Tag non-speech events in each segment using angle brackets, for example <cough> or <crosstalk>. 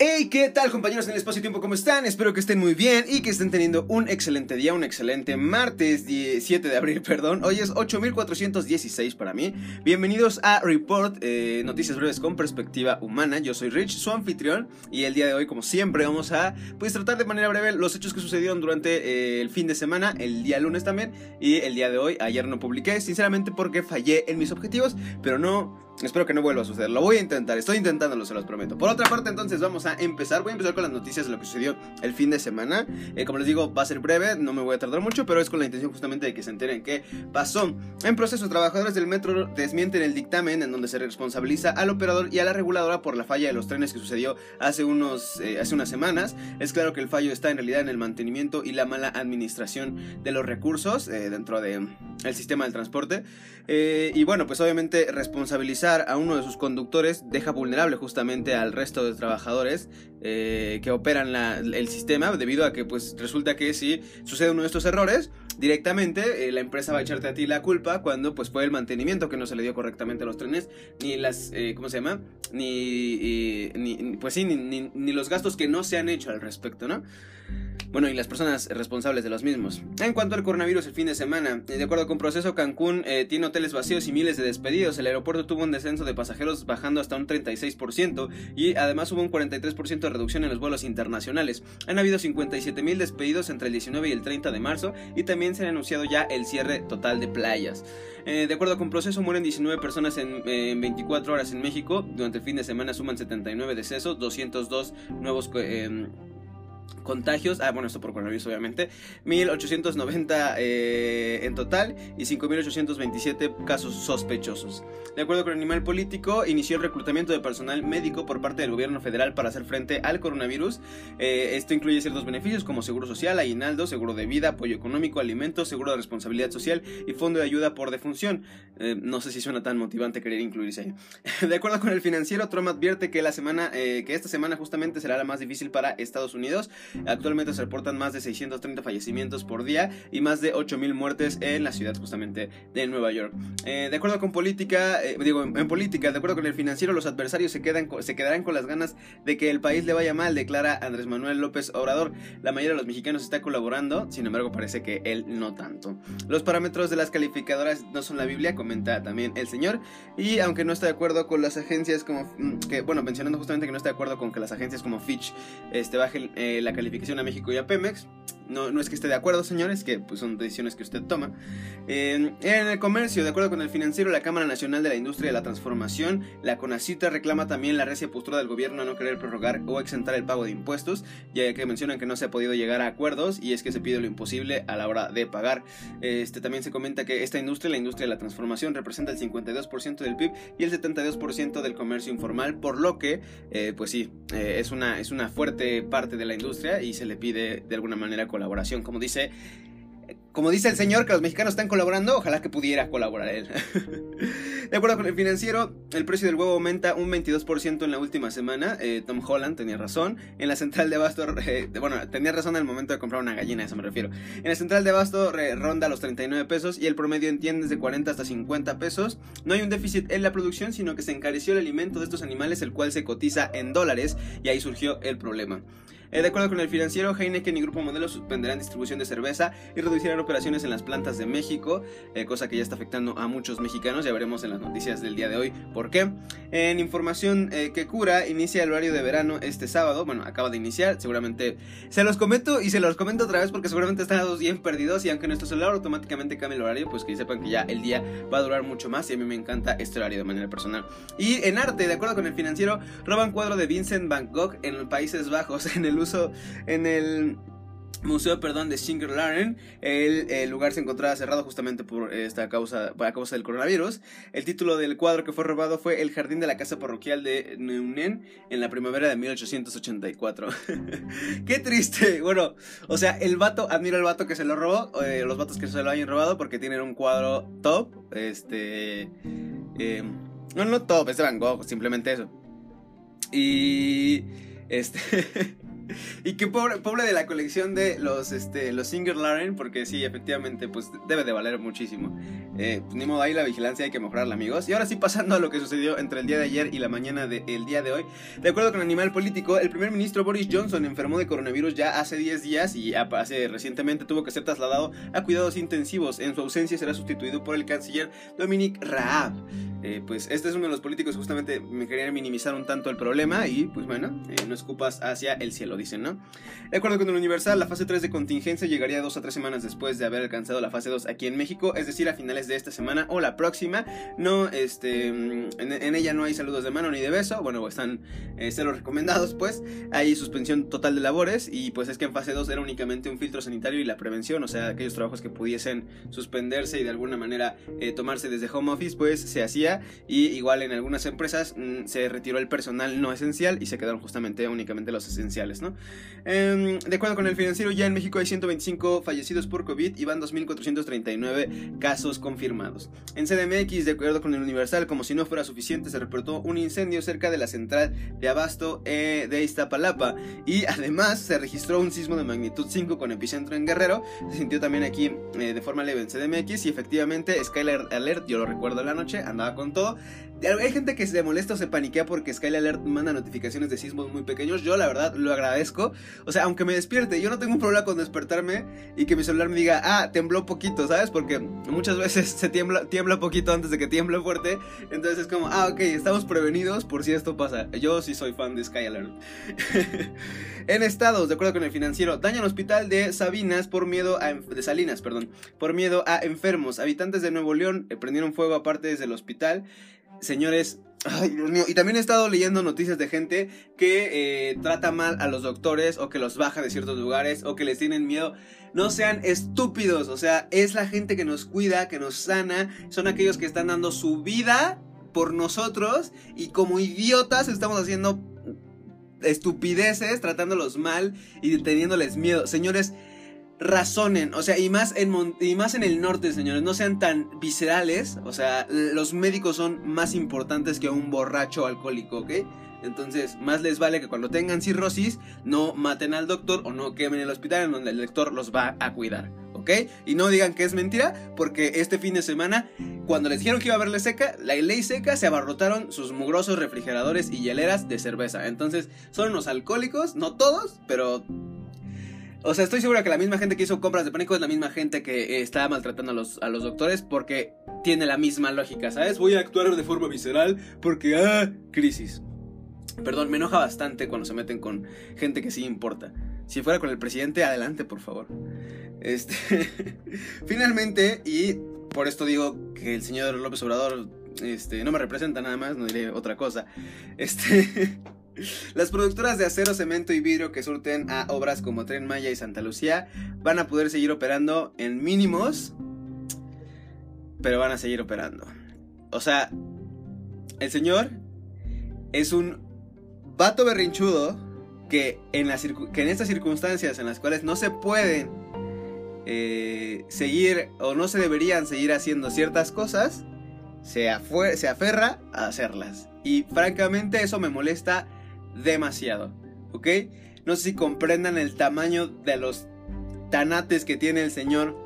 Hey, ¿qué tal compañeros en el espacio y tiempo? ¿Cómo están? Espero que estén muy bien y que estén teniendo un excelente día, un excelente martes 7 de abril, <laughs> perdón. Hoy es 8416 para mí. Bienvenidos a Report, eh, noticias breves con perspectiva humana. Yo soy Rich, su anfitrión, y el día de hoy, como siempre, vamos a pues tratar de manera breve los hechos que sucedieron durante eh, el fin de semana, el día lunes también, y el día de hoy. Ayer no publiqué, sinceramente porque fallé en mis objetivos, pero no Espero que no vuelva a suceder. Lo voy a intentar. Estoy intentándolo, se los prometo. Por otra parte, entonces vamos a empezar. Voy a empezar con las noticias de lo que sucedió el fin de semana. Eh, como les digo, va a ser breve. No me voy a tardar mucho, pero es con la intención justamente de que se enteren qué pasó. En proceso, trabajadores del metro desmienten el dictamen en donde se responsabiliza al operador y a la reguladora por la falla de los trenes que sucedió hace, unos, eh, hace unas semanas. Es claro que el fallo está en realidad en el mantenimiento y la mala administración de los recursos eh, dentro del el sistema del transporte. y bueno, pues obviamente responsabilizar a uno de sus conductores deja vulnerable justamente al resto de trabajadores eh, que operan el sistema, debido a que pues resulta que si sucede uno de estos errores, directamente eh, la empresa va a echarte a ti la culpa cuando pues fue el mantenimiento que no se le dio correctamente a los trenes, ni las, eh, ¿cómo se llama? Ni, ni pues sí, ni, ni los gastos que no se han hecho al respecto, ¿no? Bueno, y las personas responsables de los mismos. En cuanto al coronavirus el fin de semana, de acuerdo con Proceso, Cancún eh, tiene hoteles vacíos y miles de despedidos. El aeropuerto tuvo un descenso de pasajeros bajando hasta un 36% y además hubo un 43% de reducción en los vuelos internacionales. Han habido 57 mil despedidos entre el 19 y el 30 de marzo y también se ha anunciado ya el cierre total de playas. Eh, de acuerdo con Proceso, mueren 19 personas en, 24 horas en México. Durante el fin de semana suman 79 decesos, 202 nuevos... Eh, contagios, ah bueno, esto por coronavirus obviamente, 1890 eh, en total y 5827 casos sospechosos. De acuerdo con el Animal Político, inició el reclutamiento de personal médico por parte del gobierno federal para hacer frente al coronavirus. Eh, esto incluye ciertos beneficios como seguro social, aguinaldo, seguro de vida, apoyo económico, alimentos, seguro de responsabilidad social y fondo de ayuda por defunción. Eh, no sé si suena tan motivante querer incluirse ahí. <laughs> de acuerdo con el financiero, Trump advierte que la semana, que esta semana justamente será la más difícil para Estados Unidos Actualmente se reportan más de 630 fallecimientos por día y más de 8.000 muertes en la ciudad justamente de Nueva York. Eh, de acuerdo con política, eh, digo, en, política, de acuerdo con el financiero, los adversarios se, quedan, se quedarán con las ganas de que el país le vaya mal, declara Andrés Manuel López Obrador. La mayoría de los mexicanos está colaborando, sin embargo parece que él no tanto. Los parámetros de las calificadoras no son la Biblia, comenta también el señor, y aunque no está de acuerdo con las agencias como, mm, que, bueno, mencionando justamente que no está de acuerdo con que las agencias como Fitch este, bajen eh, la calificación a México y a Pemex. No, no es que esté de acuerdo, señores, que pues, son decisiones que usted toma. en el comercio, de acuerdo con el financiero, la Cámara Nacional de la Industria de la Transformación, la CONACITA reclama también la recia postura del gobierno a no querer prorrogar o exentar el pago de impuestos, ya que mencionan que no se ha podido llegar a acuerdos y es que se pide lo imposible a la hora de pagar. Este también se comenta que esta industria, la industria de la transformación, representa el 52% del PIB y el 72% del comercio informal, por lo que, eh, pues sí, eh, es, una, es una fuerte parte de la industria y se le pide de alguna manera colaboración. Como dice como dice el señor que los mexicanos están colaborando, ojalá que pudiera colaborar él. <laughs> de acuerdo con el financiero, el precio del huevo aumenta un 22% en la última semana. Eh, Tom Holland tenía razón. En la central de abasto, eh, bueno, tenía razón al momento de comprar una gallina, a eso me refiero. En la central de abasto ronda los 39 pesos y el promedio en tiendas de 40 hasta 50 pesos. No hay un déficit en la producción, sino que se encareció el alimento de estos animales, el cual se cotiza en dólares y ahí surgió el problema. Eh, de acuerdo con el financiero, Heineken y Grupo Modelo suspenderán distribución de cerveza y reducirán operaciones en las plantas de México, eh, cosa que ya está afectando a muchos mexicanos. Ya veremos en las noticias del día de hoy por qué. En información eh, que cura, inicia el horario de verano este sábado. Bueno, acaba de iniciar. Seguramente se los comento y se los comento otra vez porque seguramente están todos bien perdidos. Y aunque nuestro celular automáticamente cambie el horario, pues que sepan que ya el día va a durar mucho más. Y a mí me encanta este horario de manera personal. Y en arte, de acuerdo con el financiero, roban cuadro de Vincent Van Gogh en Países Bajos <laughs> en el uso en el Museo, perdón, de Singer Laren. El, lugar se encontraba cerrado justamente por esta causa, por causa del coronavirus. El título del cuadro que fue robado fue El jardín de la casa parroquial de Neunen en la primavera de 1884. Qué triste. Bueno, o sea, el vato, admiro al vato que se lo robó, eh, los vatos que se lo hayan robado porque tienen un cuadro top. Este. Eh, no, no top, es de Van Gogh, simplemente eso. Y. Este. Y que pobre, pobre de la colección de los, este, los Singer Laren, porque sí, efectivamente, pues debe de valer muchísimo. Eh, pues, ni modo, ahí la vigilancia hay que mejorarla, amigos. Y ahora sí, pasando a lo que sucedió entre el día de ayer y la mañana del día de hoy. De acuerdo con Animal Político, el primer ministro Boris Johnson enfermó de coronavirus ya hace 10 días y hace recientemente tuvo que ser trasladado a cuidados intensivos. En su ausencia será sustituido por el canciller Dominic Raab. Eh, pues este es uno de los políticos justamente me querían minimizar un tanto el problema y pues bueno, eh, no escupas hacia el cielo, dicen, ¿no? De acuerdo con el Universal, la fase 3 de contingencia llegaría dos a tres semanas después de haber alcanzado la fase 2 aquí en México, es decir, a finales de esta semana o la próxima. No, este, mm, en, ella no hay saludos de mano ni de beso, bueno, están eh, recomendados, pues. Hay suspensión total de labores y pues es que en fase 2 era únicamente un filtro sanitario y la prevención, o sea, aquellos trabajos que pudiesen suspenderse y de alguna manera tomarse desde home office, pues se hacía y igual en algunas empresas mm, se retiró el personal no esencial y se quedaron justamente únicamente los esenciales, ¿no? Em, de acuerdo con el financiero, ya en México hay 125 fallecidos por COVID y van 2.439 casos confirmados. En CDMX, de acuerdo con el Universal, como si no fuera suficiente, se reportó un incendio cerca de la central de abasto eh, de Iztapalapa y además se registró un sismo de magnitud 5 con epicentro en Guerrero. Se sintió también aquí eh, de forma leve en CDMX y efectivamente Skyler Alert, yo lo recuerdo la noche, andaba con todo. Hay gente que se molesta o se paniquea porque Sky Alert manda notificaciones de sismos muy pequeños. Yo, la verdad, lo agradezco. O sea, aunque me despierte, yo no tengo un problema con despertarme y que mi celular me diga, ah, tembló poquito, ¿sabes? Porque muchas veces <laughs> se tiembla, tiembla poquito antes de que tiemble fuerte. Entonces es como, ah, ok, estamos prevenidos por si esto pasa. Yo sí soy fan de Sky Alert. <laughs> en estados, de acuerdo con el financiero, dañan hospital de Sabinas por miedo a. de Salinas, perdón. Por miedo a enfermos. Habitantes de Nuevo León eh, prendieron fuego aparte desde el hospital. Señores, Ay, Dios mío. Y también he estado leyendo noticias de gente que eh, trata mal a los doctores o que los baja de ciertos lugares o que les tienen miedo. No sean estúpidos. O sea, es la gente que nos cuida, que nos sana. Son aquellos que están dando su vida por nosotros y como idiotas estamos haciendo estupideces, tratándolos mal y teniéndoles miedo. Señores, razonen, o sea, y más en y más en el norte, señores, no sean tan viscerales, o sea, los médicos son más importantes que un borracho alcohólico, ¿ok? Entonces, más les vale que cuando tengan cirrosis no maten al doctor o no quemen el hospital en donde el doctor los va a cuidar, ¿ok? Y no digan que es mentira, porque este fin de semana, cuando les dijeron que iba a haberle seca, la ley seca, se abarrotaron sus mugrosos refrigeradores y hieleras de cerveza. Entonces, son unos alcohólicos, no todos, pero o sea, estoy seguro que la misma gente que hizo compras de pánico es la misma gente que está maltratando a los, a los doctores porque tiene la misma lógica, ¿sabes? Voy a actuar de forma visceral porque, ah, crisis. Perdón, me enoja bastante cuando se meten con gente que sí importa. Si fuera con el presidente, adelante, por favor. Este, <laughs> finalmente, y por esto digo que el señor López Obrador este, no me representa nada más, no diré otra cosa. Este, <laughs> Las productoras de acero, cemento y vidrio que surten a obras como Tren Maya y Santa Lucía van a poder seguir operando en mínimos, pero van a seguir operando. O sea, el señor es un vato berrinchudo que en, que en estas circunstancias en las cuales no se pueden eh, seguir o no se deberían seguir haciendo ciertas cosas, se, se aferra a hacerlas. Y francamente eso me molesta demasiado, ¿ok? No sé si comprendan el tamaño de los tanates que tiene el señor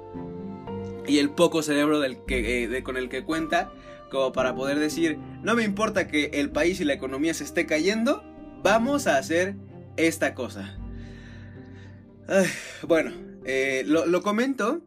y el poco cerebro del que, eh, con el que cuenta, como para poder decir, no me importa que el país y la economía se esté cayendo, vamos a hacer esta cosa. bueno, eh, lo, lo comento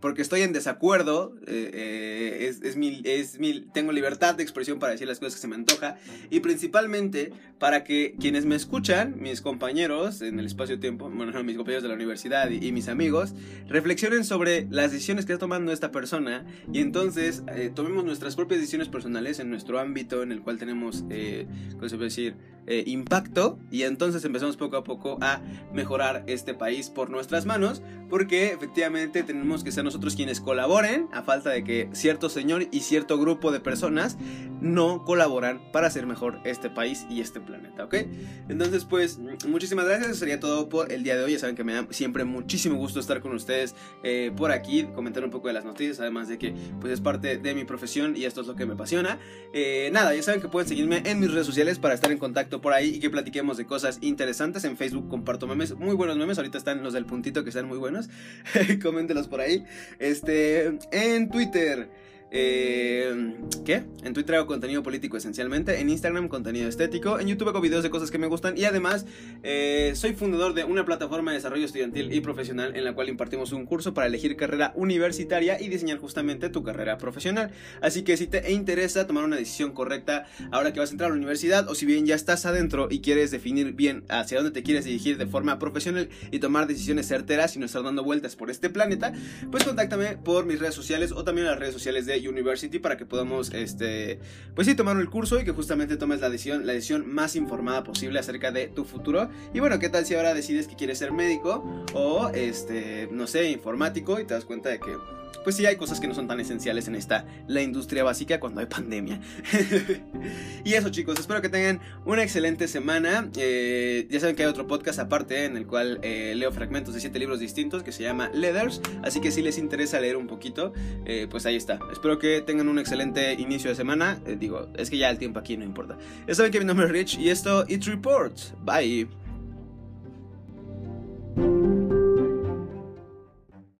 porque estoy en desacuerdo, eh, eh, es, es, mi, es mi, tengo libertad de expresión para decir las cosas que se me antoja y principalmente para que quienes me escuchan, mis compañeros en el espacio-tiempo, bueno, mis compañeros de la universidad y, mis amigos, reflexionen sobre las decisiones que está tomando esta persona y entonces eh, tomemos nuestras propias decisiones personales en nuestro ámbito en el cual tenemos, ¿cómo se puede decir? Impacto y entonces empezamos poco a poco a mejorar este país por nuestras manos porque efectivamente tenemos que ser nosotros quienes colaboren, a falta de que cierto señor y cierto grupo de personas no colaboran para hacer mejor este país y este planeta, ¿ok? Entonces, pues, muchísimas gracias. Eso sería todo por el día de hoy. Ya saben que me da siempre muchísimo gusto estar con ustedes eh, por aquí, comentar un poco de las noticias, además de que, pues, es parte de mi profesión y esto es lo que me apasiona. Eh, nada, ya saben que pueden seguirme en mis redes sociales para estar en contacto por ahí y que platiquemos de cosas interesantes. En Facebook comparto memes, muy buenos memes. Ahorita están los del puntito que están muy buenos. <laughs> Coméntelos por ahí. Este, en Twitter. Eh, ¿Qué? En Twitter hago contenido político esencialmente, en Instagram contenido estético, en YouTube hago videos de cosas que me gustan y además eh, soy fundador de una plataforma de desarrollo estudiantil y profesional en la cual impartimos un curso para elegir carrera universitaria y diseñar justamente tu carrera profesional. Así que si te interesa tomar una decisión correcta ahora que vas a entrar a la universidad o si bien ya estás adentro y quieres definir bien hacia dónde te quieres dirigir de forma profesional y tomar decisiones certeras y no estar dando vueltas por este planeta, pues contáctame por mis redes sociales o también las redes sociales de University para que podamos, este, pues sí, tomar el curso y que justamente tomes la decisión, la decisión más informada posible acerca de tu futuro. Y bueno, ¿qué tal si ahora decides que quieres ser médico o, este, no sé, informático y te das cuenta de que pues sí hay cosas que no son tan esenciales en esta, la industria básica cuando hay pandemia. <laughs> y eso chicos, espero que tengan una excelente semana. Eh, ya saben que hay otro podcast aparte en el cual eh, leo fragmentos de siete libros distintos que se llama Leathers. Así que si les interesa leer un poquito, eh, pues ahí está. Espero que tengan un excelente inicio de semana. digo, es que ya el tiempo aquí no importa. Ya saben que mi nombre es Rich y esto, It Reports. Bye.